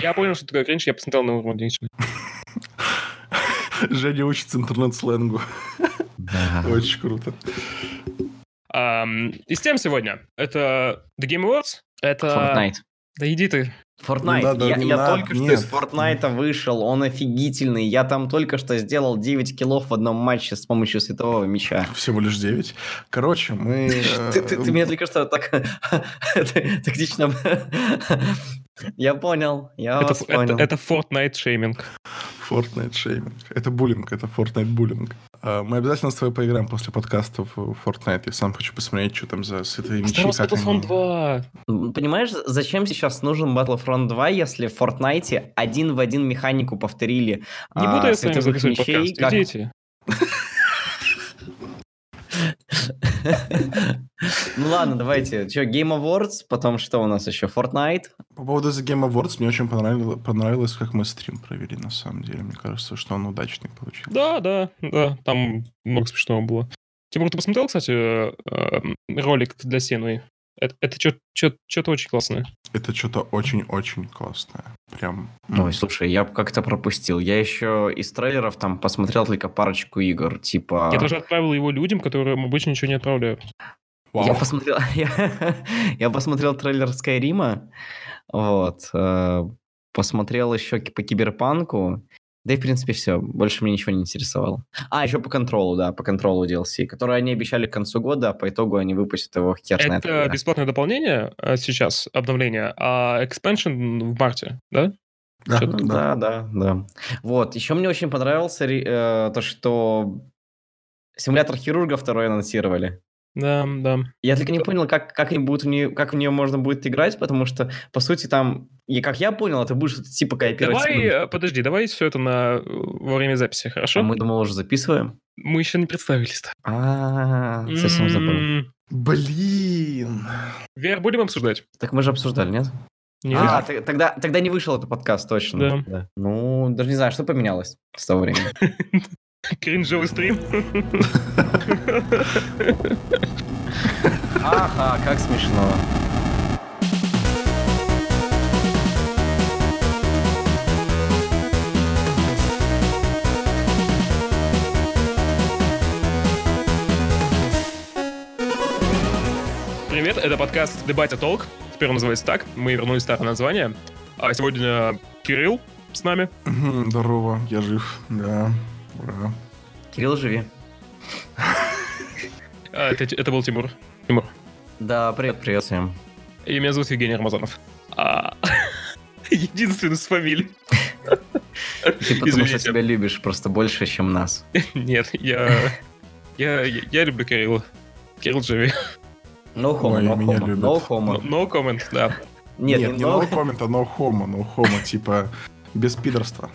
Я понял, что такое кринж, я посмотрел на уровень Женя учится интернет-сленгу. Очень круто. И с тем сегодня. Это The Game Awards. Это... Fortnite. Да иди ты. Fortnite. надо, я не я надо, только что нет. из Fortnite вышел, он офигительный. Я там только что сделал 9 киллов в одном матче с помощью светового меча. Всего лишь 9. Короче, мы... э, Ты, меня только что так тактично... Я понял, я вас понял. это Fortnite шейминг. Fortnite шейминг. Это буллинг, это Fortnite буллинг. А, Мы обязательно с тобой поиграем после подкаста в Fortnite. Я сам хочу посмотреть, что там за святые мечи. Star Wars Battlefront они- 2. М, Понимаешь, зачем сейчас нужен Battlefront 2, если в Fortnite один в один механику повторили Не а, буду я с вами записывать мечей, подкаст. как- Идите. Ну ладно, давайте. Что, Game Awards, потом что у нас еще? Fortnite. По поводу The Game Awards, мне очень понравилось, понравилось, как мы стрим провели, на самом деле. Мне кажется, что он удачный получился. Да, да, да. Там много смешного было. Тимур, ты посмотрел, кстати, э, э, ролик для Сенуи? Это, это что-то очень классное. Это что-то очень-очень классное. Прям... Ой, слушай, я как-то пропустил. Я еще из трейлеров там посмотрел только парочку игр, типа... Я тоже отправил его людям, которым обычно ничего не отправляю. Вау. Я посмотрел, я, я посмотрел трейлер Скайрима, вот, э, посмотрел еще по Киберпанку, да и, в принципе, все. Больше меня ничего не интересовало. А, еще по контролу, да, по контролу DLC, который они обещали к концу года, а по итогу они выпустят его хер Это когда. бесплатное дополнение э, сейчас, обновление, а expansion в марте, да? Да, Чё-то- да. Да, да, да. Вот, еще мне очень понравился э, то, что симулятор хирурга второй анонсировали. Да, да. Я только не понял, как, как, они будут в нее, как в нее можно будет играть, потому что, по сути, там, и как я понял, это будет что-то типа Давай, кооперативный. э, подожди, давай все это на, э, во время записи, хорошо? А мы, думал, уже записываем. Мы еще не представились-то. А, совсем забыл. М, Блин. VR будем обсуждать? Так мы же обсуждали, нет? Нет? А, т- тогда, тогда не вышел этот подкаст, точно. Да. Ну, даже не знаю, что поменялось с того времени. Кринжовый стрим. Ага, как смешно. Привет, это подкаст Дебатя Толк. Теперь он называется так. Мы вернули старое название. А сегодня Кирилл с нами. Здорово, я жив. Да. Ура. Кирилл, живи. А, это, это был Тимур. Тимур. Да, привет, привет всем. И меня зовут Евгений Рамазанов. А, Единственный с фамилией. Ты потому что себя любишь просто больше, чем нас. Нет, я... Я, я, я люблю Кирилла. Кирилл живи. No homo, no homo, no homo. No comment, да. Нет, Нет, не не no... no comment, а no homo, no homo, типа без пидорства.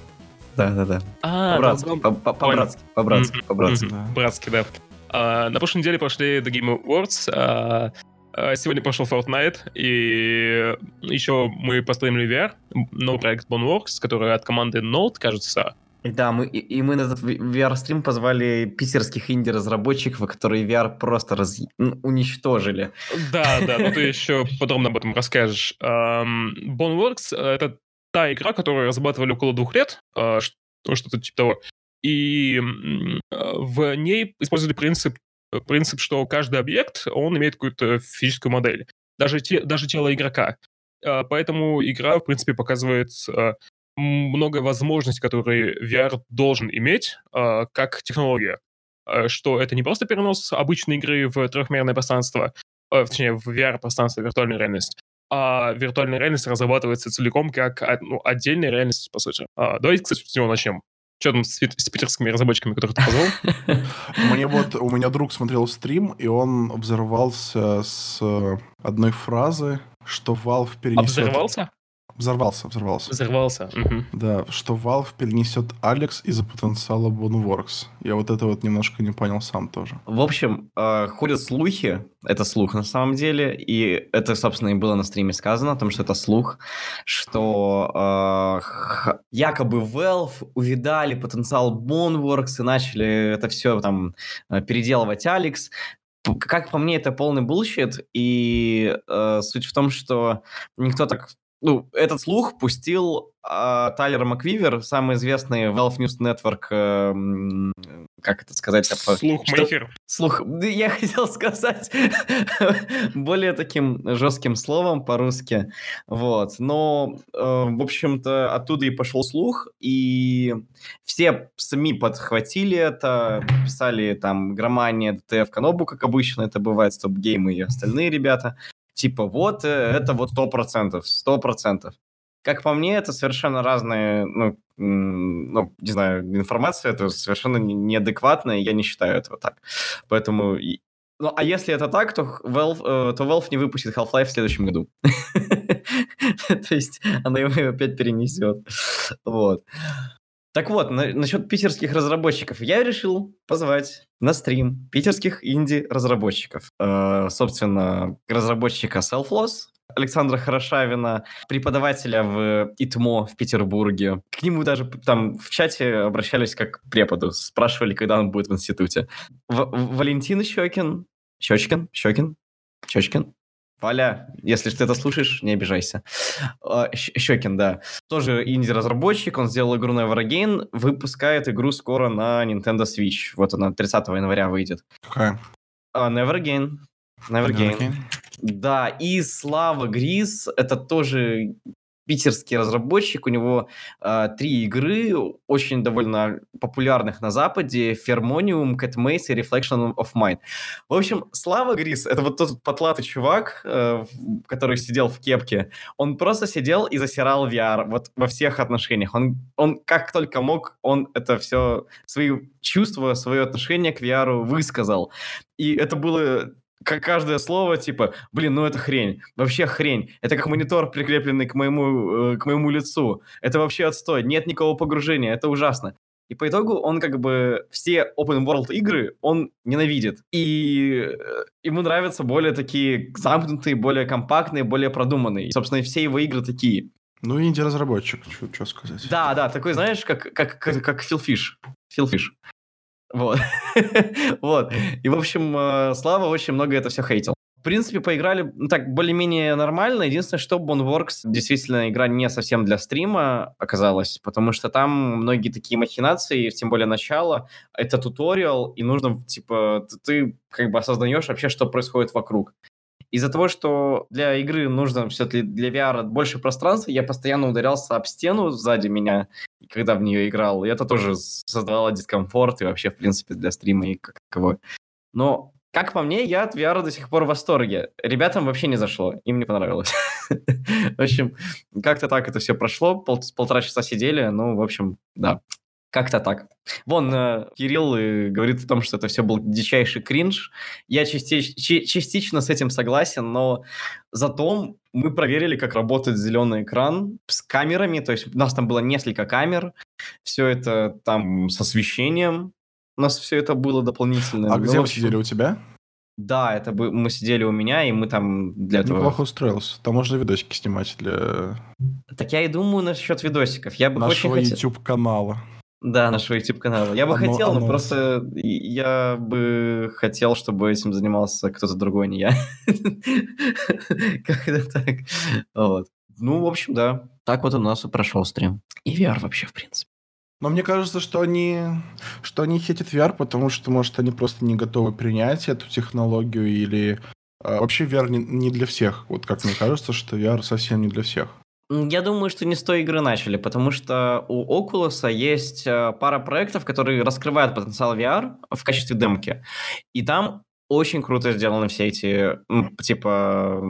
Да, да, да. А, По-братски, ну, по- по- по-братски, по-братски, по-братски. Да. Братский, да. А, на прошлой неделе прошли The Game Awards. а, а, сегодня пошел Fortnite. И еще мы постримили VR. Новый проект Boneworks, который от команды Node, кажется. Да, мы, и, и мы на этот VR-стрим позвали питерских инди-разработчиков, которые VR просто раз... уничтожили. Да, да, ну ты еще подробно об этом расскажешь. Boneworks — это та игра, которую разрабатывали около двух лет, а, ш- что-то типа того. И а, в ней использовали принцип, принцип, что каждый объект, он имеет какую-то физическую модель. Даже, те, даже тело игрока. А, Поэтому игра, в принципе, показывает много возможностей, которые VR должен иметь, как технология. Что это не просто перенос обычной игры в трехмерное пространство, э, точнее, в VR-пространство, виртуальную реальность. А виртуальная реальность разрабатывается целиком как ну, отдельная реальность, по сути. А, давайте, кстати, с него начнем. Что там с, с питерскими разработчиками, которых ты позвал? Мне вот, у меня друг смотрел стрим, и он взорвался с одной фразы, что Valve перенесет... Обзорвался? Взорвался, взорвался. Взорвался. мгм. Да, что Valve перенесет Алекс из-за потенциала Boneworks. Я вот это вот немножко не понял сам тоже. В общем, э, ходят слухи, это слух на самом деле, и это, собственно, и было на стриме сказано, о том, что это слух, что э, х- якобы Valve увидали потенциал Boneworks и начали это все там э, переделывать Alyx. Как по мне, это полный bullshit, и э, суть в том, что никто так ну, этот слух пустил э, Тайлер Маквикер, самый известный Valve News Network, э, как это сказать? Слухмейкер. Слух, я хотел сказать более таким жестким словом по-русски, вот, но, э, в общем-то, оттуда и пошел слух, и все СМИ подхватили это, писали там Игромания, DTF, Канобу, как обычно это бывает, StopGame и остальные ребята, типа вот э, это вот сто процентов, сто процентов. Как по мне, это совершенно разные, ну, ну, не знаю, информация, это совершенно неадекватная, я не считаю этого так. Поэтому, ну, а если это так, то Valve, э, то Valve не выпустит Half-Life в следующем году. То есть она его опять перенесет. Вот. Так вот, на, насчет питерских разработчиков. Я решил позвать на стрим питерских инди-разработчиков. Э, собственно, разработчика Selfloss, Александра Хорошавина, преподавателя в ИТМО в Петербурге. К нему даже там в чате обращались как к преподу, спрашивали, когда он будет в институте. В Валентин Щекин, Щечкин, Щекин, Щечкин, Валя, если ты это слушаешь, не обижайся. А, Щекин, да. Тоже инди-разработчик, он сделал игру Never Again, выпускает игру скоро на Nintendo Switch. Вот она 30 января выйдет. Какая? Uh, Never Again. Never, Never Again. Again. Да, и Слава Грис, это тоже питерский разработчик, у него э, три игры, очень довольно популярных на Западе, Fermonium, Catmaze и Reflection of Mind. В общем, Слава Грис, это вот тот потлатый чувак, э, который сидел в кепке, он просто сидел и засирал VR вот во всех отношениях. Он, он как только мог, он это все, свои чувства, свое отношение к VR высказал. И это было как каждое слово, типа, блин, ну это хрень, вообще хрень. Это как монитор, прикрепленный к моему, э, к моему лицу. Это вообще отстой, нет никакого погружения, это ужасно. И по итогу он как бы все open world игры он ненавидит. И э, ему нравятся более такие замкнутые, более компактные, более продуманные. И, собственно, все его игры такие. Ну, инди-разработчик, что сказать. Да, да, такой, знаешь, как, как, как, как Фил Фиш. Вот. вот. И, в общем, э, Слава очень много это все хейтил. В принципе, поиграли ну, так более-менее нормально. Единственное, что Boneworks действительно игра не совсем для стрима оказалась, потому что там многие такие махинации, тем более начало, это туториал, и нужно, типа, ты, ты как бы осознаешь вообще, что происходит вокруг. Из-за того, что для игры нужно все-таки для VR больше пространства, я постоянно ударялся об стену сзади меня, когда в нее играл. И это тоже создавало дискомфорт и вообще, в принципе, для стрима и как таковой. Но, как по мне, я от VR до сих пор в восторге. Ребятам вообще не зашло, им не понравилось. В общем, как-то так это все прошло, полтора часа сидели, ну, в общем, да. Как-то так. Вон, э, Кирилл э, говорит о том, что это все был дичайший кринж. Я частич, частично с этим согласен, но зато мы проверили, как работает зеленый экран с камерами. То есть у нас там было несколько камер. Все это там с освещением. У нас все это было дополнительно. А ну, где вы сидели у тебя? Да, это бы мы сидели у меня, и мы там для этого... Неплохо устроился. Там можно видосики снимать для... Так я и думаю насчет видосиков. Я бы Нашего очень хотел... YouTube-канала. Да, нашего YouTube-канала. Я бы оно, хотел, оно... но просто я бы хотел, чтобы этим занимался кто-то другой, не я. Как-то так. Вот. Ну, в общем, да. Так вот у нас и прошел стрим. И VR вообще, в принципе. Но мне кажется, что они, что они хитят VR, потому что, может, они просто не готовы принять эту технологию или... А, вообще VR не, не для всех. Вот как мне кажется, что VR совсем не для всех. Я думаю, что не с той игры начали, потому что у Oculus есть э, пара проектов, которые раскрывают потенциал VR в качестве демки. И там очень круто сделаны все эти, типа,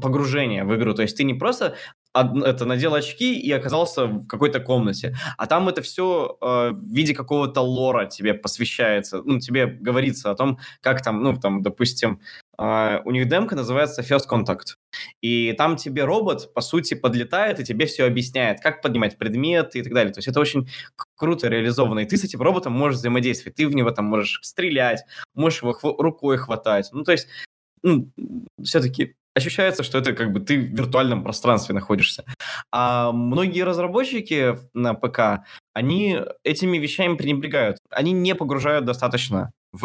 погружения в игру. То есть ты не просто это надел очки и оказался в какой-то комнате. А там это все э, в виде какого-то лора тебе посвящается. Ну, тебе говорится о том, как там, ну, там, допустим, у них демка называется First Contact. И там тебе робот, по сути, подлетает и тебе все объясняет, как поднимать предметы и так далее. То есть это очень круто реализовано. И ты с этим роботом можешь взаимодействовать. Ты в него там можешь стрелять, можешь его хв- рукой хватать. Ну, то есть, ну, все-таки ощущается, что это как бы ты в виртуальном пространстве находишься. А многие разработчики на ПК, они этими вещами пренебрегают. Они не погружают достаточно в,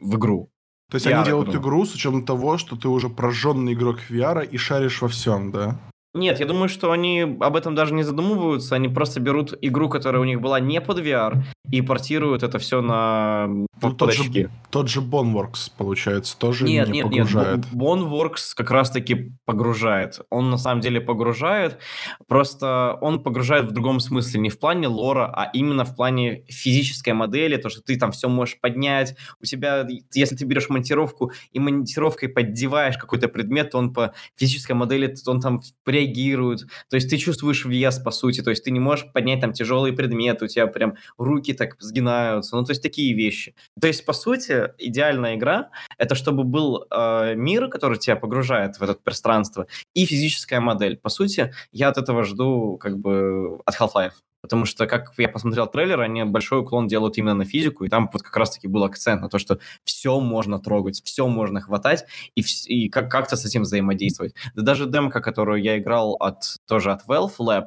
в игру. То есть VR они делают игру. игру с учетом того, что ты уже прожженный игрок VR и шаришь во всем, да? Нет, я думаю, что они об этом даже не задумываются. Они просто берут игру, которая у них была не под VR, и портируют это все на Ну, тот, же, тот же Boneworks, получается, тоже Нет, не нет, нет. погружает. Boneworks как раз-таки погружает. Он на самом деле погружает, просто он погружает в другом смысле, не в плане лора, а именно в плане физической модели, то, что ты там все можешь поднять. У тебя, если ты берешь монтировку и монтировкой поддеваешь какой-то предмет, то он по физической модели, он там реагирует. То есть ты чувствуешь вес, по сути. То есть ты не можешь поднять там тяжелые предметы, у тебя прям руки так сгинаются. Ну, то есть такие вещи. То есть, по сути, идеальная игра — это чтобы был э, мир, который тебя погружает в это пространство, и физическая модель. По сути, я от этого жду как бы от Half-Life. Потому что, как я посмотрел трейлер, они большой уклон делают именно на физику, и там вот как раз-таки был акцент на то, что все можно трогать, все можно хватать, и, и как- как-то с этим взаимодействовать. Да даже демка, которую я играл от, тоже от Valve Lab,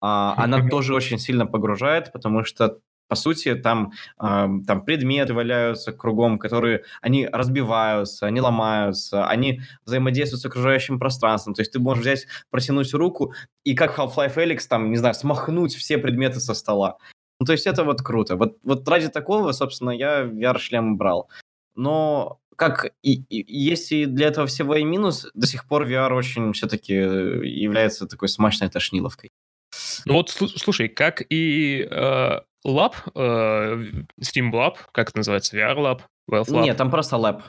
а, она тоже очень сильно погружает, потому что по сути, там, а, там предметы валяются кругом, которые, они разбиваются, они ломаются, они взаимодействуют с окружающим пространством. То есть ты можешь взять, протянуть руку и как Half-Life Alyx, там, не знаю, смахнуть все предметы со стола. Ну, то есть это вот круто. Вот, вот ради такого, собственно, я VR-шлем брал. Но как и, и- есть и для этого всего и минус, до сих пор VR очень все-таки является такой смачной тошниловкой. Ну вот, слу- слушай, как и э, Lab, э, Steam Lab, как это называется, VR Lab, Valve Lab, Нет, там просто лэп.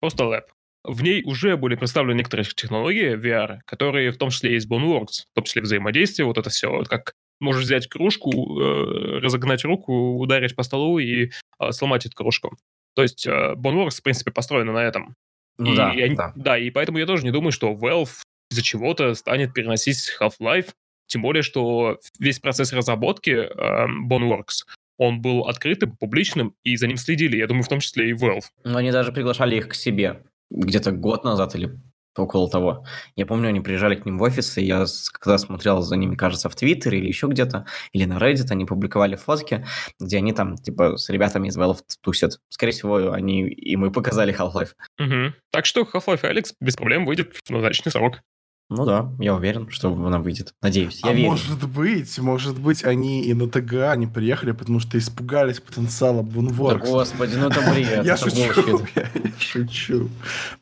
просто Lab. В ней уже были представлены некоторые технологии VR, которые в том числе есть Boneworks, в том числе взаимодействие, вот это все, вот как можешь взять кружку, э, разогнать руку, ударить по столу и э, сломать эту кружку. То есть э, Boneworks, в принципе, построена на этом. Ну и да, они- да. и поэтому я тоже не думаю, что Valve из-за чего-то станет переносить Half-Life, тем более, что весь процесс разработки э, Boneworks, он был открытым, публичным, и за ним следили, я думаю, в том числе и Valve. Но они даже приглашали их к себе где-то год назад или около того. Я помню, они приезжали к ним в офис, и я когда смотрел за ними, кажется, в Твиттере или еще где-то, или на Reddit, они публиковали фотки, где они там, типа, с ребятами из Valve тусят. Скорее всего, они им и показали Half-Life. Мгм. Так что Half-Life Alyx без проблем выйдет в назначенный срок. Ну да, я уверен, что она выйдет. Надеюсь, я а верю. может быть, может быть, они и на ТГА не приехали, потому что испугались потенциала Да, Boneworks. господи, ну это бред. Я шучу, я шучу.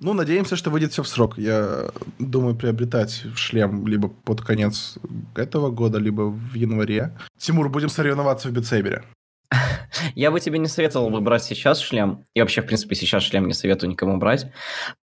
Ну, надеемся, что выйдет все в срок. Я думаю приобретать шлем либо под конец этого года, либо в январе. Тимур, будем соревноваться в битсейбере. Я бы тебе не советовал бы брать сейчас шлем. И вообще, в принципе, сейчас шлем не советую никому брать.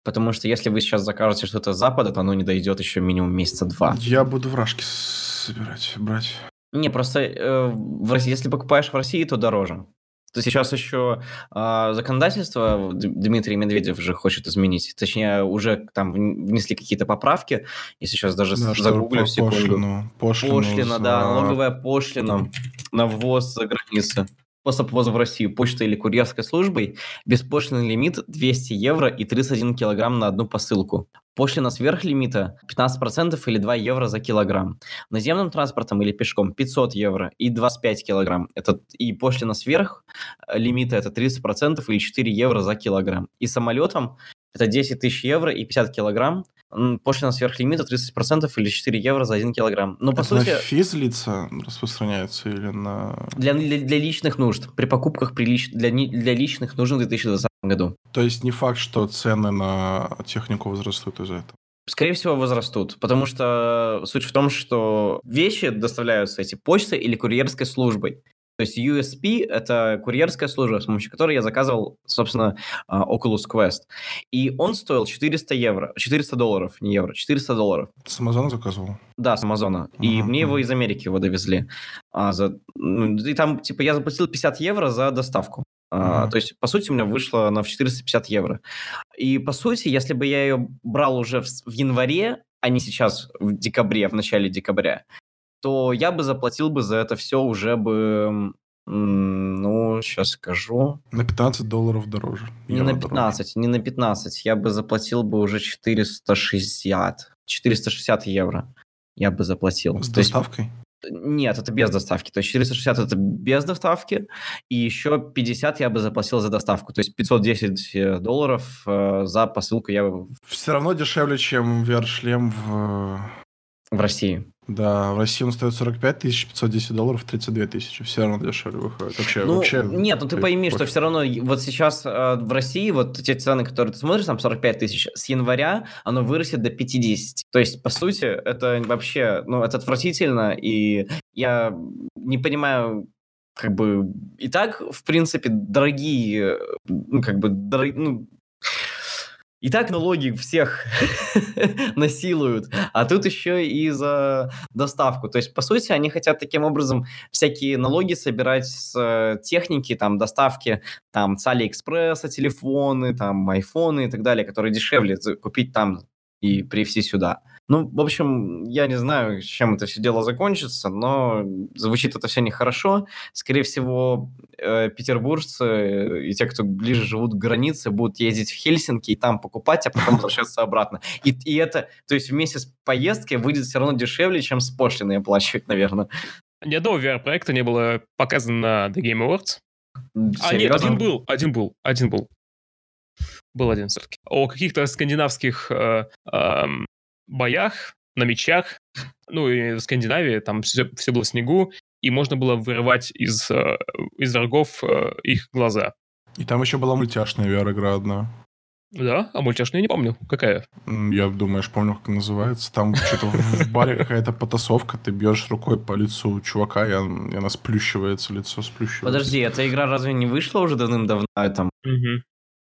Потому что если вы сейчас закажете что-то с запада, то оно не дойдет еще минимум месяца два. Я буду вражки собирать, брать. Не, просто э, в России, если покупаешь в России, то дороже. То сейчас еще а, законодательство Дмитрий Медведев же хочет изменить. Точнее, уже там вн- внесли какие-то поправки. Я сейчас даже Да, загуглю секунду. Пошлину, пошлину Пошлина, да, за- налоговая пошлина на ввоз за границы. Способ ввоза в Россию почтой или курьерской службой. Беспошлинный лимит 200 евро и 31 килограмм на одну посылку. Пошлина сверх лимита 15% или 2 евро за килограмм. Наземным транспортом или пешком 500 евро и 25 килограмм. Это, и пошлина сверх э, лимита это 30% или 4 евро за килограмм. И самолетом это 10 тысяч евро и 50 килограмм. Пошлина сверх лимита 30% или 4 евро за 1 килограмм. Ну, по Это на сути, физлица распространяется или на... для, для, для личных нужд. При покупках при лич- для, для личных нужд в 2020 году. То есть не факт, что цены на технику возрастут из-за этого. Скорее всего, возрастут, потому что суть в том, что вещи доставляются эти почтой или курьерской службой. То есть USP — это курьерская служба, с помощью которой я заказывал, собственно, а, Oculus Quest. И он стоил 400 евро, 400 долларов, не евро, 400 долларов. С Амазона заказывал? Да, с Амазона. И Мгм, мне его из Америки его довезли. А, за, и там, типа, я заплатил 50 евро за доставку. Мгм. то есть, по сути, у меня вышло на в 450 евро. И, по сути, если бы я ее брал уже в, в январе, а не сейчас, в декабре, в начале декабря, то я бы заплатил бы за это все уже бы, ну, сейчас скажу, На 15 долларов дороже. не на дороже. 15, не на 15, я бы заплатил бы уже 460, 460 евро я бы заплатил. С То есть доставкой? нет, это без доставки. То есть 460 это без доставки, и еще 50 я бы заплатил за доставку. То есть 510 э, долларов э, за посылку я... бы- Все равно дешевле, чем VR-шлем в... В России. Да, в России он стоит 45 тысяч, 510 долларов, 32 тысячи. Все равно дешевле выходит. Вообще, ну, вообще, нет, ну ты пойми, что все равно вот сейчас э, в России вот те цены, которые ты смотришь, там 45 тысяч, с января оно вырастет до 50. То есть, по сути, это вообще, ну, это отвратительно, и я не понимаю, как бы, и так, в принципе, дорогие, ну, как бы, дорог, ну, и так налоги всех насилуют, а тут еще и за доставку. То есть, по сути, они хотят таким образом всякие налоги собирать с э, техники, там, доставки, там, с Алиэкспресса, телефоны, там, айфоны и так далее, которые дешевле купить там и привезти сюда. Ну, в общем, я не знаю, чем это все дело закончится, но звучит это все нехорошо. Скорее всего, э, петербуржцы и те, кто ближе живут к границе, будут ездить в Хельсинки и там покупать, а потом возвращаться обратно. И, и это, то есть вместе с поездкой выйдет все равно дешевле, чем с пошлиной оплачивать, наверное. Ни одного VR-проекта не было показано на The Game Awards. Серьезно? А, нет, один был, один был, один был. Был один все-таки. О каких-то скандинавских э, э, боях, на мечах, ну и в Скандинавии там все, все было в снегу, и можно было вырывать из, э, из врагов э, их глаза. И там еще была мультяшная VR-игра одна. Да? А мультяшную я не помню. Какая? Я, думаешь, помню, как называется. Там что-то в баре какая-то потасовка, ты бьешь рукой по лицу чувака, и она сплющивается, лицо сплющивается. Подожди, эта игра разве не вышла уже давным-давно? Там,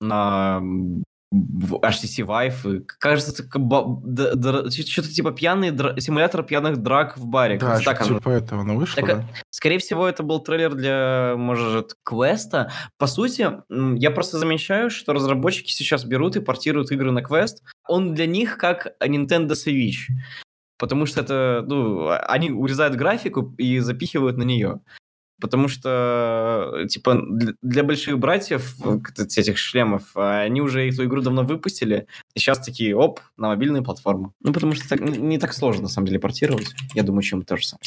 на HTC Vive. Кажется, что-то типа пьяный дра... симулятор пьяных драк в баре. Да, так оно... типа этого оно вышло, так, да? Скорее всего, это был трейлер для, может, квеста. По сути, я просто замечаю, что разработчики сейчас берут и портируют игры на квест. Он для них как Nintendo Switch. Потому что это, ну, они урезают графику и запихивают на нее. Потому что, типа, для больших братьев этих шлемов, они уже эту игру давно выпустили, и сейчас такие, оп, на мобильные платформы. Ну, потому что так, не так сложно, на самом деле, портировать. Я думаю, чем то же самое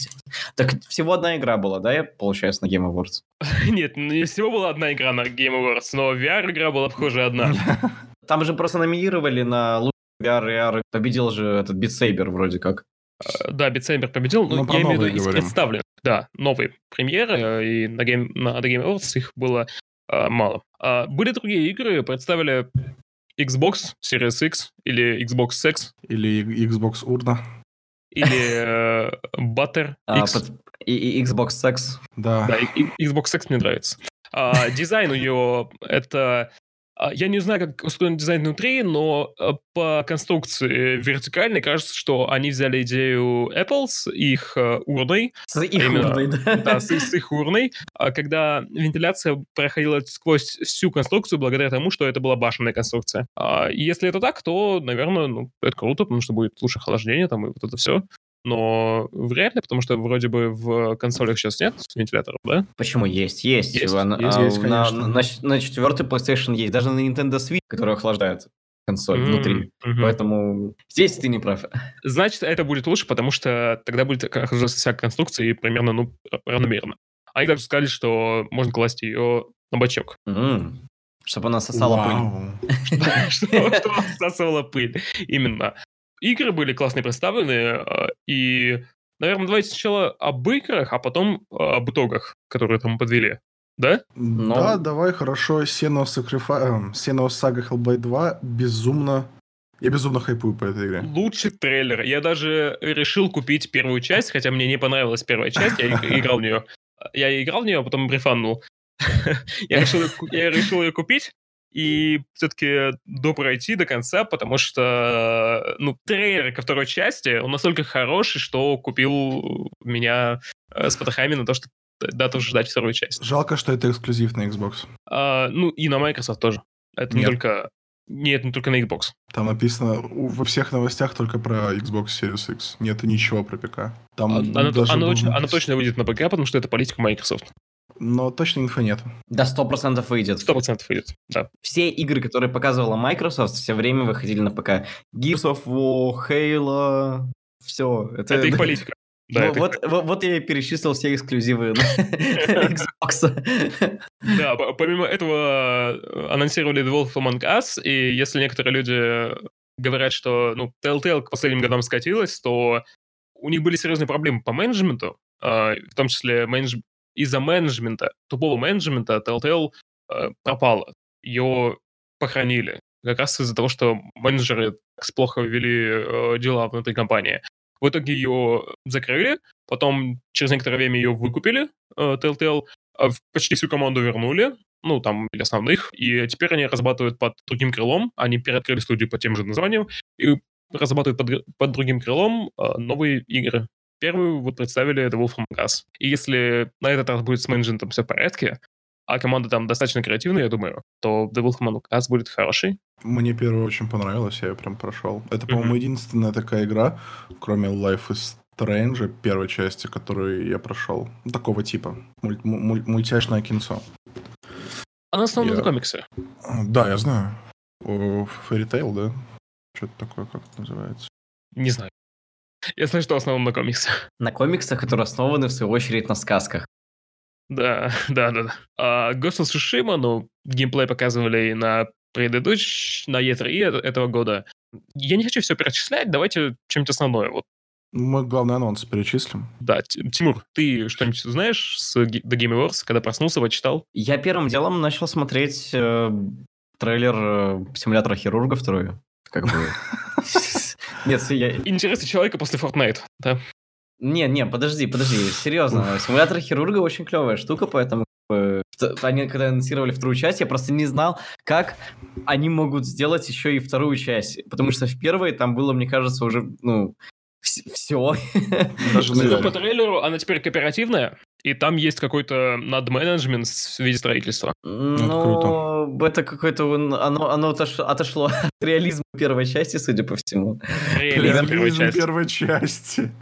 Так, всего одна игра была, да, я, получается, на Game Awards? Нет, не всего была одна игра на Game Awards, но VR-игра была, похоже, одна. Там же просто номинировали на лучший VR, VR, победил же этот Beat Saber вроде как. Э, да, Saber победил, но ну, я имею в виду из представленных. Да, новые премьеры, э, и на, Game, на The Game Awards их было а, мало. А, были другие игры, представили Xbox Series X или Xbox X. Или Xbox Urna. Или э, Butter а, X. Под... И, и Xbox Sex. Да. Да, и, и Xbox X мне нравится. А, дизайн у нее это я не знаю, как устроен дизайн внутри, но э, по конструкции вертикальной кажется, что они взяли идею Apple с их э, урной. С их именно, урной, да? Да, с, с их урной, а когда вентиляция проходила сквозь всю конструкцию благодаря тому, что это была башенная конструкция. А если это так, то, наверное, ну, это круто, потому что будет лучше охлаждение там и вот это все но вряд ли, потому что вроде бы в консолях сейчас нет вентиляторов, да? Почему есть? Есть. Есть, на, есть, а, есть на, на, на четвертый PlayStation есть. Даже на Nintendo Switch, который охлаждает консоль mm-hmm. внутри. Mm-hmm. Поэтому здесь ты не прав. Значит, это будет лучше, потому что тогда будет охлаждаться вся конструкция и примерно ну, равномерно. Они также сказали, что можно класть ее на бачок. Mm. Чтобы она сосала пыль. Чтобы сосала пыль. Именно игры были классно представлены, а, и, наверное, давайте сначала об играх, а потом а, об итогах, которые там подвели. Да? Но... Да, давай, хорошо. Сено Sacrifice, Сено Сага Hellblade 2 безумно я безумно хайпую по этой игре. Лучший трейлер. Я даже решил купить первую часть, хотя мне не понравилась первая часть, я играл в нее. Я играл в нее, а потом я, решил, я решил ее купить, и все-таки допройти до конца, потому что, ну, трейлер ко второй части, он настолько хороший, что купил меня э, с потахами на то, что да, тоже ждать вторую часть. Жалко, что это эксклюзив на Xbox. А, ну, и на Microsoft тоже. Это Нет. не только... Нет, не только на Xbox. Там написано во всех новостях только про Xbox Series X. Нет ничего про ПК. Там а, она, даже она, точно, она точно выйдет на ПК, потому что это политика Microsoft но точно инфы нет. Да, сто процентов выйдет. Сто процентов выйдет, да. Все игры, которые показывала Microsoft, все время выходили на ПК. Gears of War, Halo, все. Это, это их политика. Да, ну, это... вот, вот, вот я и перечислил все эксклюзивы Xbox. Да, помимо этого э, анонсировали The Wolf Among Us, и если некоторые люди говорят, что ну, Telltale к последним годам скатилась, то у них были серьезные проблемы по менеджменту, э, в том числе менедж... из-за менеджмента, тупого менеджмента Telltale э, пропала. Ее похоронили. Как раз из-за того, что менеджеры плохо вели э, дела внутри компании. В итоге ее закрыли, потом через некоторое время ее выкупили, э, Telltale, а почти всю команду вернули, ну, там, или основных, и теперь они разрабатывают под другим крылом, они переоткрыли студию по тем же названиям, и разрабатывают под, под другим крылом э, новые игры. Первую вот представили The Wolf Among Us. И если на этот раз будет с менеджментом все в порядке, а команда там достаточно креативная, я думаю, то The Wolf Among Us будет хороший. Мне первая очень понравилась, я ее прям прошел. Это, по-моему, mm-hmm. единственная такая игра, кроме Life is Strange, первой части, которую я прошел. Такого типа. Муль- муль- мультяшное кинцо. Она основана я... на комиксе. Да, я знаю. Fairy Tail, да? Что-то такое, как это называется? Не знаю. Я знаю, что основан на комиксах. На комиксах, которые основаны, в свою очередь, на сказках. Да, да, да. да. А Ghost of Tsushima, ну, геймплей показывали на предыдущ... на E3 этого года. Я не хочу все перечислять, давайте чем-нибудь основное. Вот. Мы главный анонс перечислим. Да, Тимур, ты что-нибудь знаешь с The Game Awards, когда проснулся, почитал? Я первым делом начал смотреть э, трейлер э, симулятора хирурга вторую. Как бы... Нет, я... Интересный человека после Fortnite, да? Не, не, подожди, подожди, серьезно. Симулятор хирурга очень клевая штука, поэтому они когда анонсировали вторую часть, я просто не знал, как они могут сделать еще и вторую часть. Потому что в первой там было, мне кажется, уже, ну, все. Даже по трейлеру она теперь кооперативная, и там есть какой-то надменеджмент в виде строительства. Ну, это, это какое-то... Оно, оно отошло от реализма первой части, судя по всему. Реализм первой части. первой части.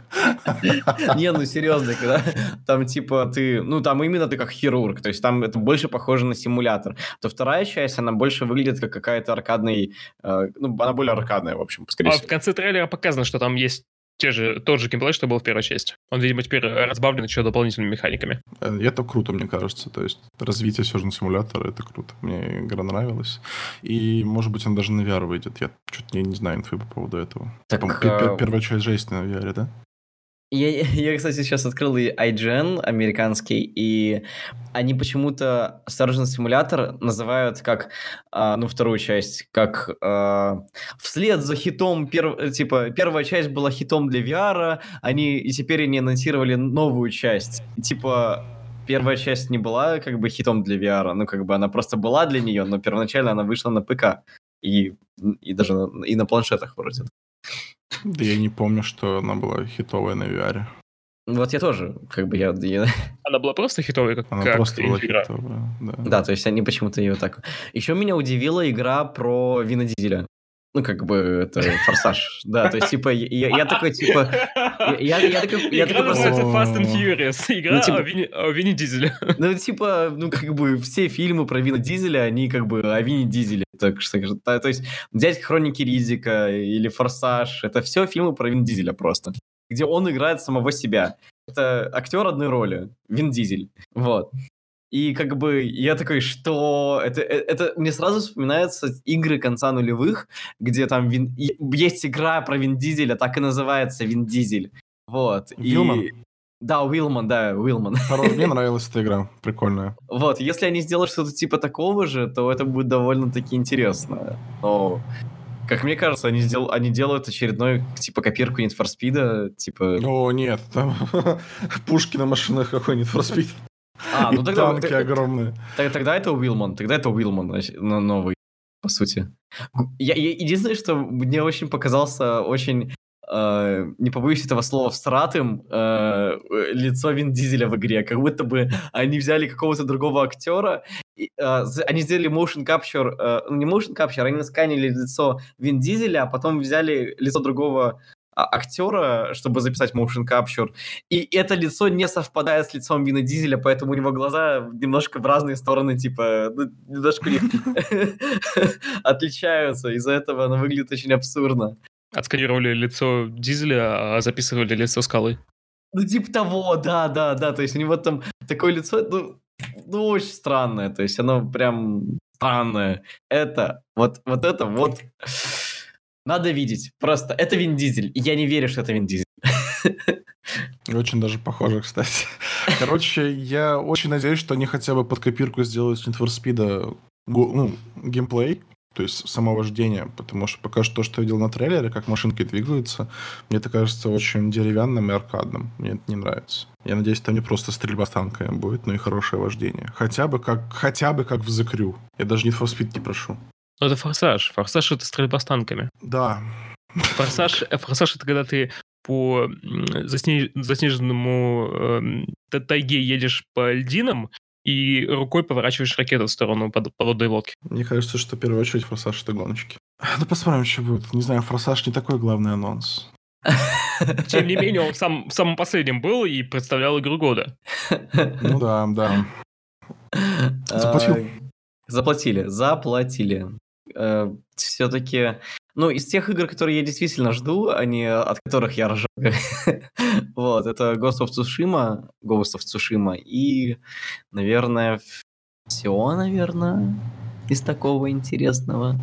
Не, ну серьезно, когда там типа ты... Ну, там именно ты как хирург, то есть там это больше похоже на симулятор. То вторая часть, она больше выглядит как какая-то аркадный... Э, ну, она более аркадная, в общем, скорее а всего. в конце трейлера показано, что там есть те же, тот же геймплей, что был в первой части. Он, видимо, теперь разбавлен еще дополнительными механиками. Э, это круто, мне кажется. То есть развитие сюжетного симулятора — это круто. Мне игра нравилась. И, может быть, он даже на VR выйдет. Я что-то не, не знаю инфы по поводу этого. Так, а... Первая часть же есть на VR, да? Я, я, кстати, сейчас открыл и IGN американский, и они почему-то Surgeon Simulator называют как, а, ну, вторую часть, как а, вслед за хитом, пер, типа, первая часть была хитом для VR, они и теперь они анонсировали новую часть. Типа, первая часть не была как бы хитом для VR, ну, как бы она просто была для нее, но первоначально она вышла на ПК и, и даже на, и на планшетах вроде. Да я не помню, что она была хитовая на VR. Вот я тоже, как бы я... я... Она была просто хитовая, как Она как просто была игра. хитовая, да. Да, то есть они почему-то ее так... Еще меня удивила игра про Вина Дизеля. Ну, как бы, это форсаж. Да, то есть, типа, я, я такой, типа... Я, я, такой, я такой просто... Fast and Furious. Игра ну, типа, о, Вине, о Вине Дизеле. Ну, типа, ну, как бы, все фильмы про Вина Дизеля, они, как бы, о Вине Дизеле. Так что, то, то есть, взять Хроники Ризика или Форсаж, это все фильмы про Вин Дизеля просто. Где он играет самого себя. Это актер одной роли. Вин Дизель. Вот. И как бы я такой, что это, э, это мне сразу вспоминаются игры конца нулевых, где там Вин... есть игра про Вин Дизеля, так и называется Вин Дизель. Вот. Вилман? И... Да, Уилман, да, Уилман. Мне нравилась эта игра, прикольная. Вот, если они сделают что-то типа такого же, то это будет довольно-таки интересно. Но, как мне кажется, они, сдел... они делают очередной, типа, копирку Need for Speed, типа... О, нет, там пушки на машинах какой Need for Speed. А, ну тогда... танки огромные. Тогда это Уилман, тогда это Уилман новый, по сути. Я, я, единственное, что мне очень показался очень Uh, не побоюсь этого слова, всратым uh, лицо Вин Дизеля в игре. Как будто бы они взяли какого-то другого актера, и, uh, они сделали motion capture, ну не motion capture, они насканили лицо Вин Дизеля, а потом взяли лицо другого актера, чтобы записать motion capture, и это лицо не совпадает с лицом Вина Дизеля, поэтому у него глаза немножко в разные стороны, типа, ну, немножко отличаются, из-за этого оно выглядит очень абсурдно. Отсканировали лицо Дизеля, а записывали лицо Скалы. Ну, типа того, да, да, да, то есть у него там такое лицо, ну, ну очень странное, то есть оно прям странное. Это, вот, вот это вот... Надо видеть. Просто это Вин Дизель. Я не верю, что это Вин Дизель. Очень даже похоже, кстати. Короче, я очень надеюсь, что они хотя бы под копирку сделают Need for Speed ну, геймплей, то есть само вождение, потому что пока что то, что я видел на трейлере, как машинки двигаются, мне это кажется очень деревянным и аркадным. Мне это не нравится. Я надеюсь, там не просто стрельба с танками будет, но и хорошее вождение. Хотя бы как, хотя бы как в The Crew. Я даже не for Speed не прошу. Ну, это форсаж. Форсаж — это стрельба с танками. Да. Форсаж, э, форсаж — это когда ты по заснеж... заснеженному э, тайге едешь по льдинам, и рукой поворачиваешь ракету в сторону под, подводной лодки. Мне кажется, что в первую очередь форсаж это гоночки. Ну, посмотрим, что будет. Не знаю, форсаж не такой главный анонс. Тем не менее, он сам, самым последним был и представлял игру года. Ну да, да. Заплатил? Заплатили, заплатили. Э, Все-таки ну, из тех игр, которые я действительно жду, а не от которых я ржу. вот, это Ghost of Tsushima, Ghost of Tsushima и, наверное, все, наверное, из такого интересного.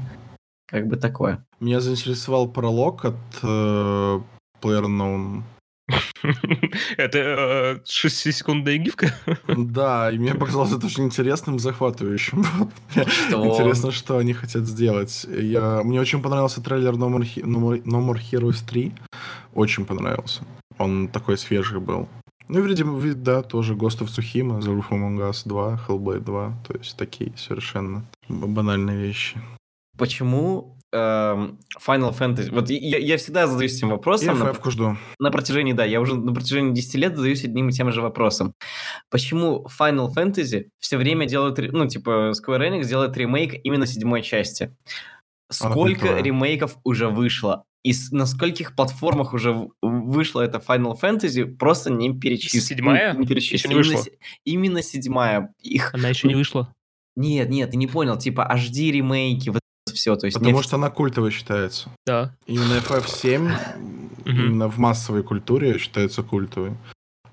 Как бы такое. Меня заинтересовал пролог от э, PlayerUnknown Это 6-секундная э, гифка? Да, и мне показалось это очень интересным, захватывающим. Интересно, что они хотят сделать. Я... Мне очень понравился трейлер No More, Heroes 3. Очень понравился. Он такой свежий был. Ну, и, видимо, да, тоже Ghost of Tsushima, The Roof Among Us 2, Hellblade 2. То есть такие совершенно банальные вещи. Почему Final Fantasy. Вот я, я всегда задаюсь этим вопросом. Я на, жду. На протяжении, да, я уже на протяжении 10 лет задаюсь одним и тем же вопросом. Почему Final Fantasy все время делают, ну, типа, Square Enix делает ремейк именно седьмой части? Сколько ремейков уже вышло? И на скольких платформах уже вышло это Final Fantasy, просто не перечислить. Седьмая? Не перечислить. Еще не вышла. Именно, именно седьмая. Их... Она еще не вышла. Нет, нет, ты не понял. Типа HD ремейки, вот все. То есть Потому не... что она культовой считается. Да. Именно FF7 именно в массовой культуре считается культовой.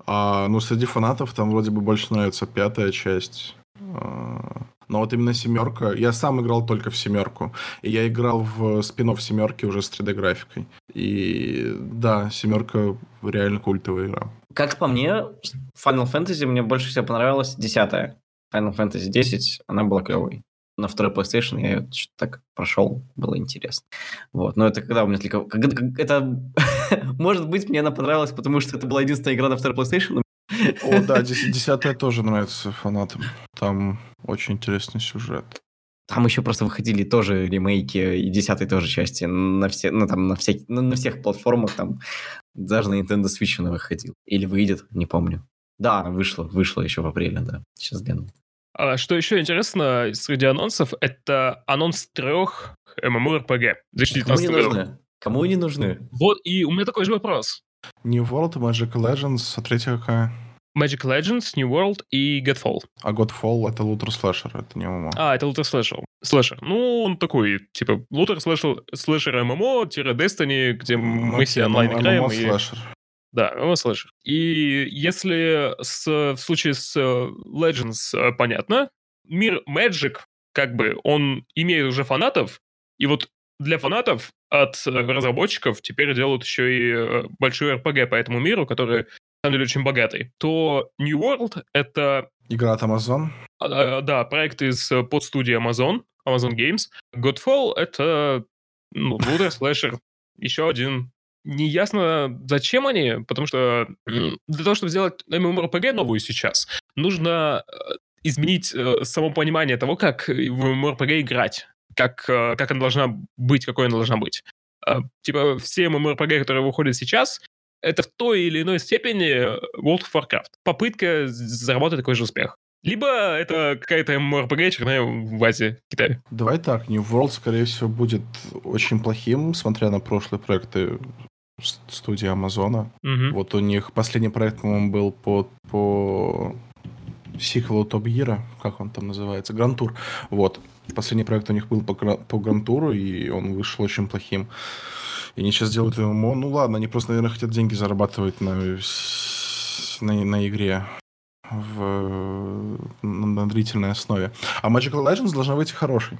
А, ну, среди фанатов там вроде бы больше нравится пятая часть. А, но вот именно семерка. Я сам играл только в семерку. И я играл в спин семерки уже с 3D-графикой. И да, семерка реально культовая игра. Как по мне, Final Fantasy мне больше всего понравилась десятая. Final Fantasy 10, она была клевой на второй PlayStation я ее так прошел, было интересно. Вот, но это когда у меня только... Это, может быть, мне она понравилась, потому что это была единственная игра на второй PlayStation. О, да, десятая тоже нравится фанатам. Там очень интересный сюжет. Там еще просто выходили тоже ремейки и десятой тоже части на все, ну там на всяких, на, на всех платформах там даже на Nintendo Switch она выходил или выйдет, не помню. Да, вышло, вышло еще в апреле, да. Сейчас гляну. А что еще интересно среди анонсов, это анонс трех MMORPG. Кому не нужны? Кому не нужны? Вот, и у меня такой же вопрос. New World, Magic Legends, а третья какая? Magic Legends, New World и Godfall. А Godfall это looter slasher, это не MMO. А, это looter slasher. Slasher. Ну, он такой, типа, looter slasher, slasher MMO, тире Destiny, где ну, мы все онлайн играем. И... slasher. Да, его слэшер. И если с, в случае с э, Legends э, понятно, мир Magic, как бы, он имеет уже фанатов, и вот для фанатов от э, разработчиков теперь делают еще и большой RPG по этому миру, который, на самом деле, очень богатый, то New World — это... Игра от Amazon? А, да, проект из подстудии Amazon, Amazon Games. Godfall — это ну, лутер слэшер, еще один Неясно, зачем они, потому что для того, чтобы сделать MMORPG новую сейчас, нужно э, изменить э, само понимание того, как в MMORPG играть, как, э, как она должна быть, какой она должна быть. Типа все MMORPG, которые выходят сейчас, это в той или иной степени World of Warcraft. Попытка заработать такой же успех. Либо это какая-то MMORPG черная в Азии, Китае. Давай так, New World, скорее всего, будет очень плохим, смотря на прошлые проекты студии Амазона. Угу. Вот у них последний проект, по-моему, был по, по сиквелу Топ Гира, как он там называется, Грантур. Вот. Последний проект у них был по, по Грантуру, и он вышел очень плохим. И они сейчас делают ему... Ну ладно, они просто, наверное, хотят деньги зарабатывать на, на, на игре в, на, на длительной основе. А Magical Legends должна выйти хорошей.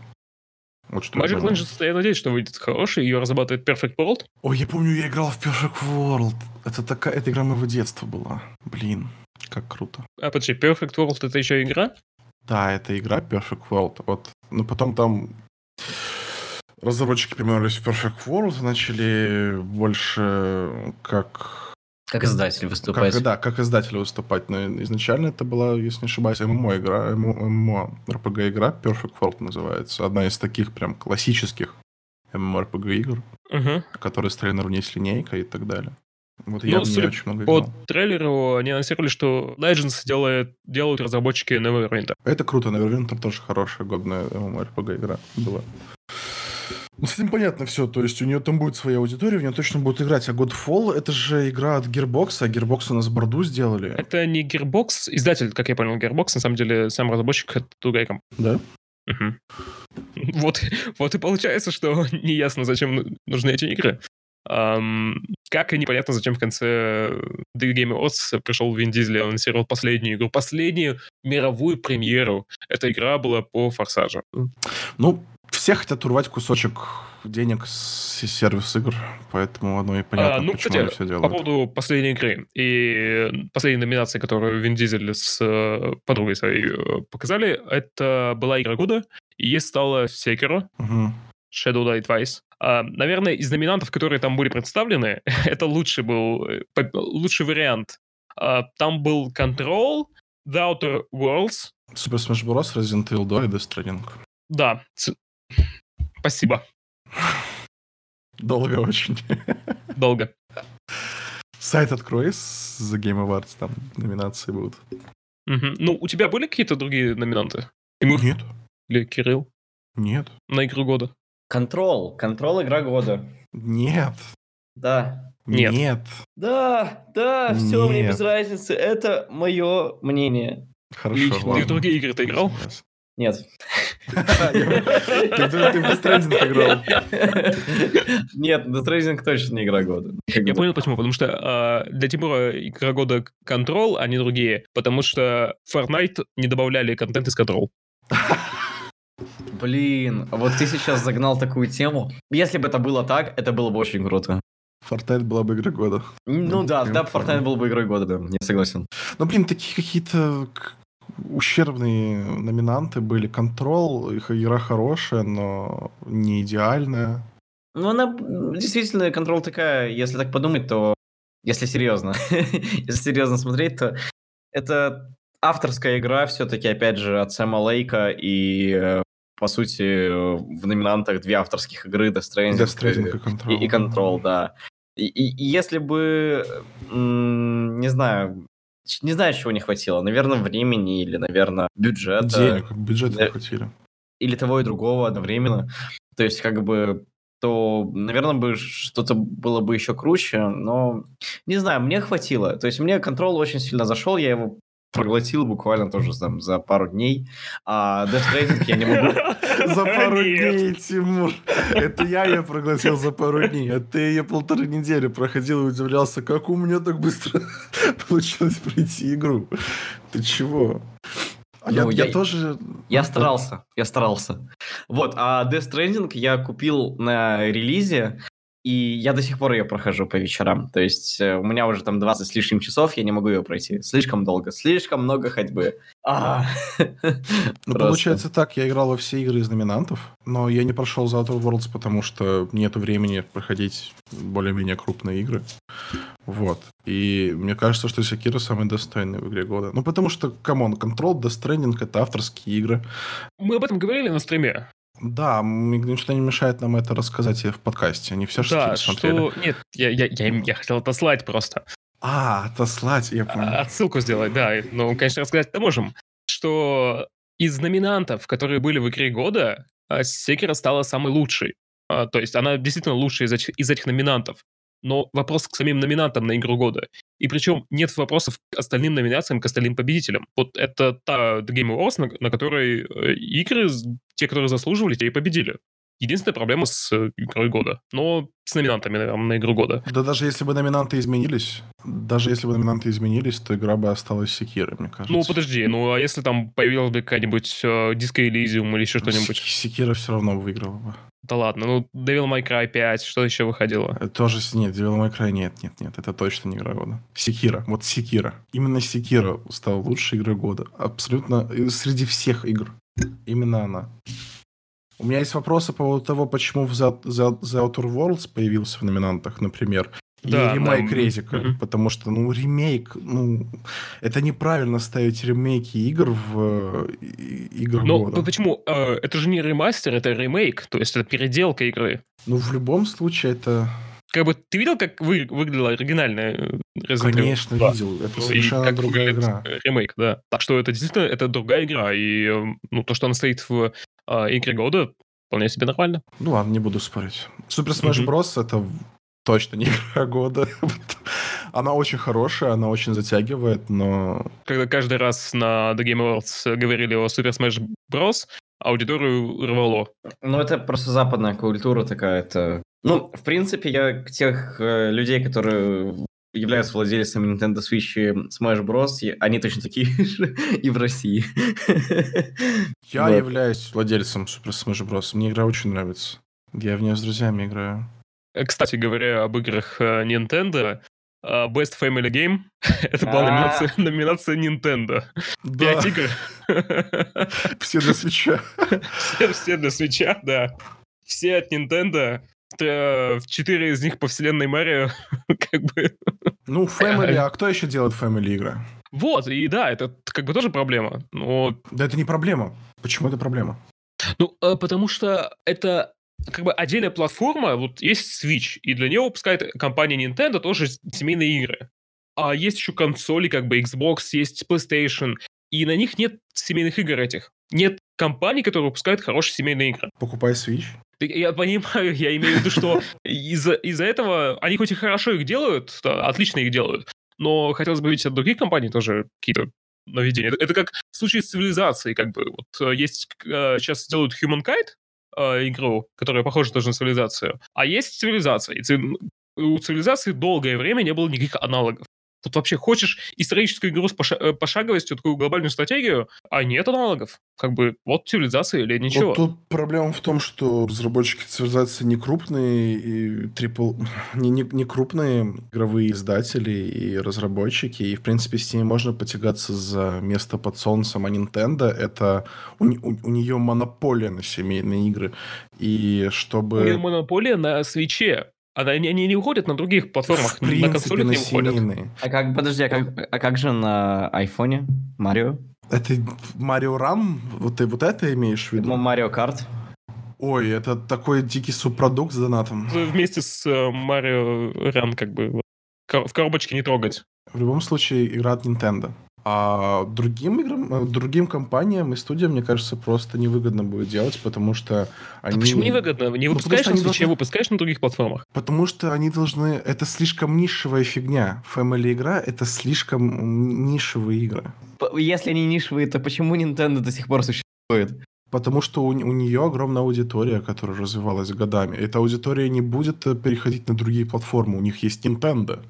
Вот что Magic. Legends, я надеюсь, что выйдет хороший, ее разрабатывает Perfect World. Ой, я помню, я играл в Perfect World. Это такая, эта игра моего детства была. Блин, как круто. А, подожди, Perfect World это еще игра? Да, это игра Perfect World. Вот, но потом там разработчики перемолились в Perfect World, начали больше как Как издатель выступать. Как, да, как издатель выступать. Но изначально это была, если не ошибаюсь, ММО игра, ММО RPG игра Perfect World называется. Одна из таких прям классических MMORPG игр, Угу. которые стали наравне с линейкой и так далее. Вот Ну, я судя очень много По играл. трейлеру они анонсировали, что Legends делает, делают разработчики Neverwinter. Это круто, там тоже хорошая, годная MMORPG игра была. Ну, с этим понятно все. То есть у нее там будет своя аудитория, в нее точно будут играть. А Godfall это же игра от Gearbox, а Gearbox у нас борду сделали. Это не Gearbox, издатель, как я понял, Gearbox, на самом деле сам разработчик это компания. Да? Мгм. Вот, вот и получается, что неясно, зачем нужны эти игры. Ам, как и непонятно, зачем в конце The Game Awards пришел Вин Дизель и анонсировал последнюю игру, последнюю мировую премьеру. Эта игра была по Форсажу. Ну, все хотят урвать кусочек денег с сервис игр, поэтому оно и понятно, А, ну, почему кстати, они все По делают. поводу последней игры и последней номинации, которую Вин Дизель с э, подругой своей э, показали, это была игра года, и ей стала Sekiro, Мгм. Shadow Die Twice. А, наверное, из номинантов, которые там были представлены, это лучший был, э, лучший вариант. А, там был Control, The Outer Worlds, Super Smash Bros, Resident Evil 2 и Death Stranding. да, спасибо, Долго очень. долго. Сайт открой с The Game Awards, там номинации будут. Мгм. Ну, у тебя были какие-то другие номинанты? Тимур Нет, или Кирилл нет, на игру года? Контрол. Контрол игра года. нет, Да. Нет. нет. Да, да, все, мне Нет. без разницы. Это мое мнение. Хорошо, Лично. Ты в ладно. другие игры ты играл? Нет. Ты в играл. Нет, Stranding точно не игра года. Я понял почему. Потому что а, для Тимура игра года Control, а не другие. Потому что Fortnite не добавляли контент из Control. Блин, а вот ты сейчас загнал такую тему. Если бы это было так, это было бы очень круто. Fortnite была бы игра года. Ну да, я да, понял. Fortnite был бы игрой года, да, я согласен. Ну, блин, такие какие-то ущербные номинанты были. Control, их игра хорошая, но не идеальная. Ну, она действительно, контрол такая, если так подумать, то, если серьезно, если серьезно смотреть, то это авторская игра все-таки, опять же, от Сэма Лейка, и, э, по сути, э, в номинантах две авторских игры, Death Stranding, Death Stranding и и, Control. и Control, да. И, и- и если бы, не знаю, не знаю, чего не хватило, наверное, времени или, наверное, бюджета Денег, бюджет Да. не хватили. или того и другого одновременно. То есть, как бы, то, наверное, бы что-то было бы еще круче, но не знаю, мне хватило. То есть, мне контрол очень сильно зашел, я его проглотил буквально тоже там, за пару дней. А Death Stranding я не могу... За пару дней, Тимур. Это я ее проглотил за пару дней, а ты ее полторы недели проходил и удивлялся, как у меня так быстро получилось пройти игру. Ты чего? А я, Ну, я я- тоже... Я старался, я старался. Вот, а Death Stranding я купил на релизе, и я до сих пор ее прохожу по вечерам. То есть э, у меня уже там 20 с лишним часов, я не могу ее пройти. Слишком долго, слишком много ходьбы. А. Ну, получается так, я играл во все игры из номинантов, но я не прошел за Outer Worlds, потому что нету времени проходить более-менее крупные игры. Вот. И мне кажется, что Sekiro самый достойный в игре года. Ну, потому что, come on, Control, Death Stranding — это авторские игры. Мы об этом говорили на стриме. Да, ничто не мешает нам это рассказать и в подкасте. Они все Да, что смотрели. что... Нет, я, я, я, я хотел отослать просто. А, отослать, я понял. А, Отсылку сделать, да. Ну, конечно, рассказать-то можем. Что из номинантов, которые были в игре года, а, Секира стала самой лучшей. А, То есть она действительно лучшая из этих, из этих номинантов. Но вопрос к самим номинантам на игру года. И причем нет вопросов к остальным номинациям, к остальным победителям. Вот это та The Game Awards, на, на которой э, игры, те, которые заслуживали, те и победили. единственная проблема с э, игрой года. Но с номинантами, наверное, на игру года. Да даже если бы номинанты изменились, даже если бы номинанты изменились, то игра бы осталась Секирой, мне кажется. Ну, подожди, ну а если там появилась бы какая-нибудь э, Disco Elysium или еще что-нибудь? Секира все равно выиграла бы. Да ладно, ну Devil May Cry 5, что еще выходило? Это тоже, нет, Devil May Cry нет, нет, нет, это точно не игра года. Секира, вот Секира. Именно Секира стала лучшей игрой года. Абсолютно э, среди всех игр. Именно она. У меня есть вопросы по поводу того, почему The, The, The Outer Worlds появился в номинантах, например. И да, ремейк да. Резика, mm-hmm. потому что, ну, ремейк, ну, это неправильно ставить ремейки игр в э, игры Но года. почему? Э, это же не ремастер, это ремейк, то есть это переделка игры. Ну, в любом случае это... Как бы ты видел, как вы, выглядела оригинальная э, Resident Конечно, да. видел. Это совершенно как другая игра. Ремейк, да. Так что это действительно это другая игра. И ну, то, что она стоит в э, игре года, вполне себе нормально. Ну ладно, не буду спорить. Super Smash Bros. это точно не игра года. она очень хорошая, она очень затягивает, но... Когда каждый раз на The Game Awards говорили о Super Smash Bros., аудиторию рвало. Ну, это просто западная культура такая. Это... Ну, в принципе, я тех э, людей, которые являются владельцами Nintendo Switch и Smash Bros, они точно такие же и в России. Я вот. являюсь владельцем Super Smash Bros. Мне игра очень нравится. Я в нее с друзьями играю. Э, кстати говоря, об играх э, Nintendo, Best Family Game это была номинация, номинация Nintendo. Пять игр. Все для свеча. Все, все для свеча, да. Все от Nintendo. Четыре из них по вселенной Марио. как бы. Ну, Family, а кто еще делает Family игры? Вот, и да, это как бы тоже проблема. Но... Да это не проблема. Почему это проблема? Ну, потому что это как бы отдельная платформа, вот есть Switch, и для нее выпускает компания Nintendo тоже семейные игры. А есть еще консоли, как бы Xbox, есть PlayStation, и на них нет семейных игр этих. Нет компаний, которые выпускают хорошие семейные игры. Покупай Switch. Я понимаю, я имею в виду, что из-за из этого они хоть и хорошо их делают, отлично их делают, но хотелось бы видеть от других компаний тоже какие-то нововведения. Это, это как в случае с цивилизацией, как бы. Вот э, есть, сейчас э, делают Humankind, э, игру, которая похожа тоже на цивилизацию. А есть цивилизация. И цив... у цивилизации долгое время не было никаких аналогов. Тут вообще хочешь историческую игру с э, пошаговостью, такую глобальную стратегию, а нет аналогов. Как бы вот цивилизация или ничего. Вот тут проблема в том, что разработчики цивилизации не крупные, и трипл... не, не, не крупные игровые издатели и разработчики, и в принципе с ними можно потягаться за место под солнцем, а Nintendo это у, у, у нее монополия на семейные игры. И чтобы... У нее монополия на свече. Они, они не уходят на других платформах, в принципе, на консолях на не уходят. А как, подожди, а как, а как же на айфоне Марио? Это Марио Рам? Вот ты вот это имеешь в виду? Марио Карт. Ой, это такой дикий субпродукт с донатом. Вместе с Марио uh, Ран как бы в коробочке не трогать. В любом случае, игра от Nintendo. А другим играм, э, другим компаниям и студиям, мне кажется, просто невыгодно будет делать, потому что они... А почему невыгодно? Не ну, выпускаешь ну, на свече, должны... выпускаешь на других платформах? Потому что они должны... Это слишком нишевая фигня. Family игра — это слишком нишевые игры. Если они нишевые, то почему Nintendo до сих пор существует? Потому что у, у нее огромная аудитория, которая развивалась годами. Эта аудитория не будет э, переходить на другие платформы. У них есть Nintendo.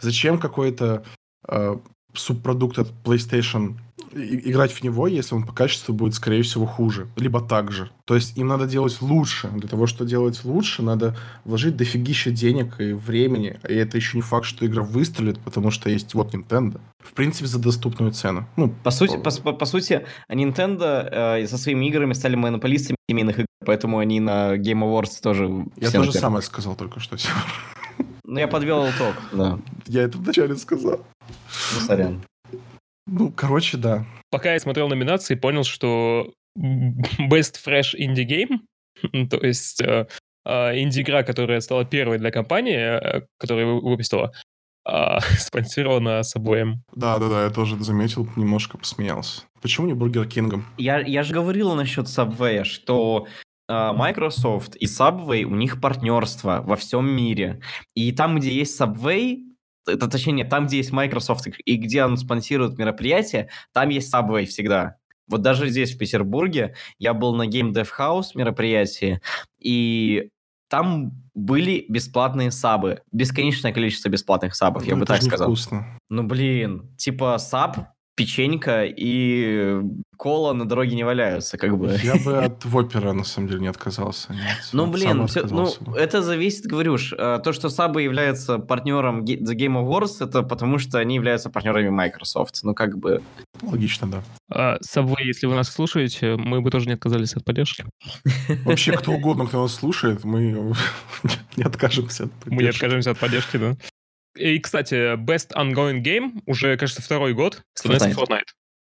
Зачем какой-то э, субпродукт от PlayStation играть в него, если он по качеству будет, скорее всего, хуже. Либо так же. То есть им надо делать лучше. Для того, чтобы делать лучше, надо вложить дофигища денег и времени. И это еще не факт, что игра выстрелит, потому что есть вот Nintendo. В принципе, за доступную цену. Ну, по сути, по, по, по сути Nintendo э, со своими играми стали монополистами семейных игр, поэтому они на Game Awards тоже... Я тоже самое сказал только что. Ну, я подвел итог, да. Я это вначале сказал. Ну, сорян. Ну, короче, да. Пока я смотрел номинации, понял, что Best Fresh Indie Game, то есть э, э, инди-игра, которая стала первой для компании, э, которая выпустила, а, спонсирована Subway. Да-да-да, я тоже заметил, немножко посмеялся. Почему не Бургер Кингом? Я, я же говорил насчет Subway, что Microsoft и Subway, у них партнерство во всем мире. И там, где есть Subway, это, точнее, нет, там, где есть Microsoft и где он спонсирует мероприятие, там есть Subway всегда. вот даже здесь, в Петербурге, я был на Game Dev House мероприятии, и там были бесплатные сабы. Бесконечное количество бесплатных сабов, я Ну, бы это так сказал. невкусно. Ну, блин, типа саб, печенька и кола на дороге не валяются, как бы. Я бы от Вопера, на самом деле, не отказался. нет. Ну, блин, ну, бы. это зависит, говорюш. э, То, что Саба является партнером The Game Awards, это потому, что они являются партнерами Microsoft. Ну, как бы... Логично, да. А, Subway, если вы нас слушаете, мы бы тоже не отказались от поддержки. Вообще, кто угодно, кто нас слушает, мы не откажемся от Мы не поддержки. откажемся от поддержки, да. И, кстати, Best Ongoing Game уже, кажется, второй год становится Fortnite. Fortnite.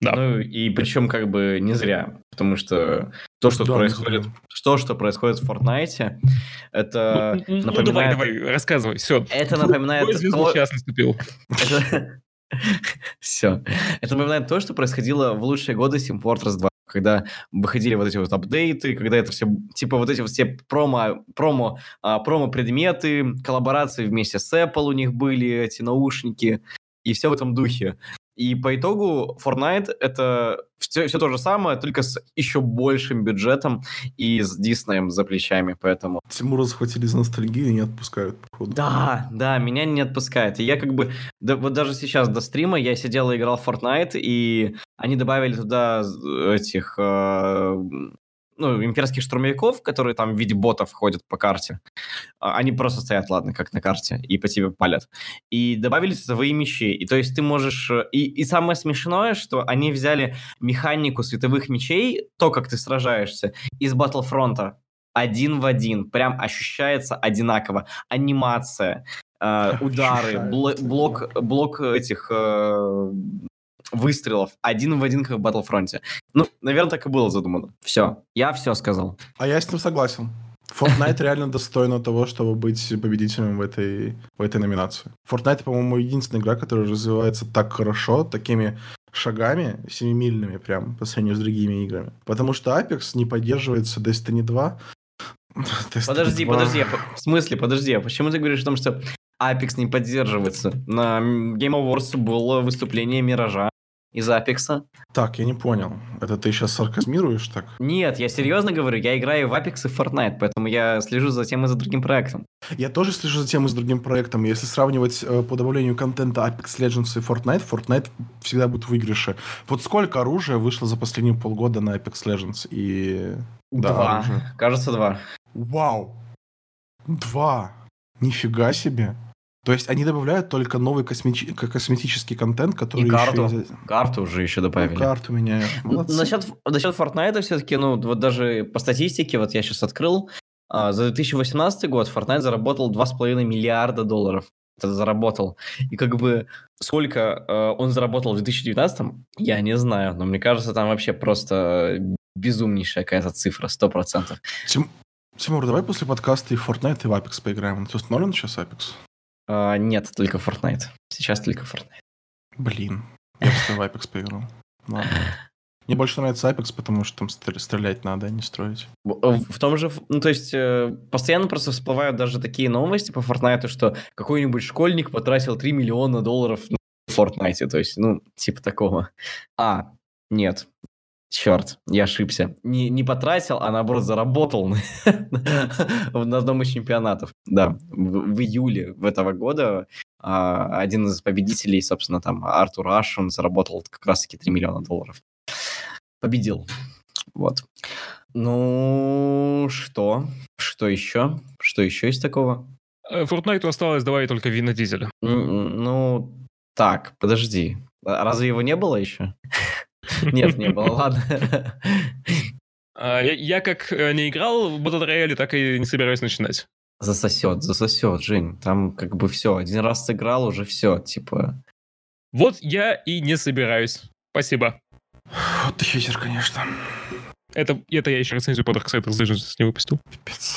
Да. Ну, и причем как бы не зря, потому что то, что Да, происходит, зря. то, что происходит в Fortnite, это Ну, ну, давай, напоминает... давай, рассказывай, все. Это напоминает то, час наступил. Все. Это напоминает то, что происходило в лучшие годы Team Fortress 2, когда выходили вот эти вот апдейты, когда это все, типа вот эти вот все промо, промо, а, промо-предметы, коллаборации вместе с Apple у них были, эти наушники, и все в этом духе. И по итогу Fortnite это все, все то же самое, только с еще большим бюджетом и с Диснеем за плечами, поэтому... Тимура захватили за ностальгию и не отпускают, походу. Да, да, меня не отпускает. И я как бы, да, вот даже сейчас до стрима я сидел и играл в Fortnite, и они добавили туда этих, э, ну, имперских штурмовиков, которые там в виде ботов ходят по карте. А, Они просто стоят, ладно, как на карте, и по тебе палят. И добавили световые мечи. И то есть ты можешь... э, И, и самое смешное, что они взяли механику световых мечей, то, как ты сражаешься, из Battlefront один в один. Прям ощущается одинаково. Анимация, э, удары, Ощущается, блок, блок этих э, выстрелов один в один, как в Battlefront. Ну, наверное, так и было задумано. Все, я все сказал. А я с ним согласен. Fortnite реально достойна того, чтобы быть победителем в этой, в этой номинации. Fortnite, по-моему, единственная игра, которая развивается так хорошо, такими шагами, семимильными прям, по сравнению с другими играми. Потому что Apex не поддерживается Destiny 2. Destiny Подожди, 2. подожди, по- в смысле, подожди, а почему ты говоришь о том, что Apex не поддерживается? На Game Awards было выступление Миража из Apex. Так, я не понял. Это ты сейчас сарказмируешь так? Нет, я серьезно говорю, я играю в Apex и Fortnite, поэтому я слежу за тем и за другим проектом. Я тоже слежу за тем и с другим проектом. Если сравнивать э, по добавлению контента Apex Legends и Fortnite, Fortnite всегда будет в выигрыше. Вот сколько оружия вышло за последние полгода на Apex Legends и... Да, два. оружие. Кажется, два. Вау! Два! Нифига себе! То есть они добавляют только новый космич- косметический контент, который И карту. еще... Карту уже еще Ну, добавили. карту меняют. Молодцы. Насчет, насчет Fortnite все-таки, ну, вот даже по статистике, вот я сейчас открыл, а, за 2018 год Fortnite заработал 2,5 миллиарда долларов. Это заработал. И как бы сколько э, он заработал в 2019, я не знаю, но мне кажется, там вообще просто безумнейшая какая-то цифра, 100%. Тим- Тимур, давай после подкаста и в Fortnite, и в Apex поиграем. Ты установлен сейчас Apex? А, нет, только Fortnite. Сейчас только Fortnite. Блин, я бы в Apex поиграл. Ладно. Мне больше нравится Apex, потому что там стр- стрелять надо, а не строить. В в том же, ну то есть э, постоянно просто всплывают даже такие новости по Fortnite, что какой-нибудь школьник потратил 3 миллиона долларов на Fortnite, то есть, ну, типа такого. А, нет, черт, я ошибся. Не, не потратил, а наоборот заработал на одном из чемпионатов. Да, в, в июле этого года а, один из победителей, собственно, там, Артур Аш, он заработал как раз-таки 3 миллиона долларов. Победил. Вот. Ну, что? Что еще? Что еще из такого? Э, Fortnite осталось добавить только Вина Дизеля. Ну, так, подожди. А Разве его не было еще? Нет, не было, ладно. А, Я, как э, не играл в Battle Royale, так и не собираюсь начинать. Засосет, засосет, Жень. Там как бы все. Один раз сыграл, уже все. Типа, Вот я и не собираюсь. Спасибо. Вот ты хитер, конечно. Это, это я еще рецензию по Darksiders Legends не выпустил. Пипец.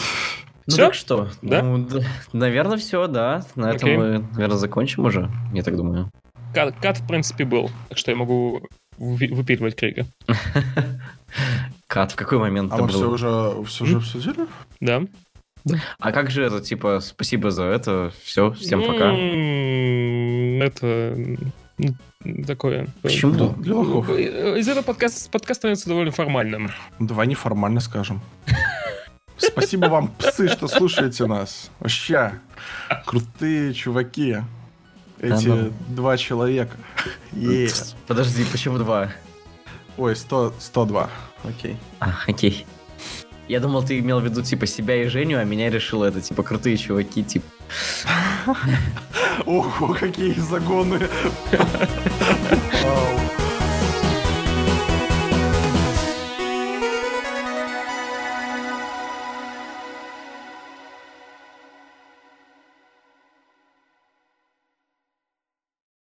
ну Всё? так что? Да? Ну, д- наверное, все, да. На этом Окей. мы, наверное, закончим уже, я так думаю. Кат, кат, в принципе, был. Так что я могу выпиливать Крига. Кат, в какой момент А это мы все был? уже, все уже обсудили? Да. А как же это, типа, спасибо за это, все, всем пока. Это... такое. Почему? Для лохов. Из этого подкаст, подкаст становится довольно формальным. Давай неформально скажем. Спасибо вам, псы, что слушаете нас. Вообще, крутые чуваки. Эти Да ну. два человека. Подожди, почему два? Ой, 100, 102. Окей. А, окей. Я думал, ты имел в виду, типа, себя и Женю, а меня решил это, типа, крутые чуваки, типа. Ого, какие загоны. Вау.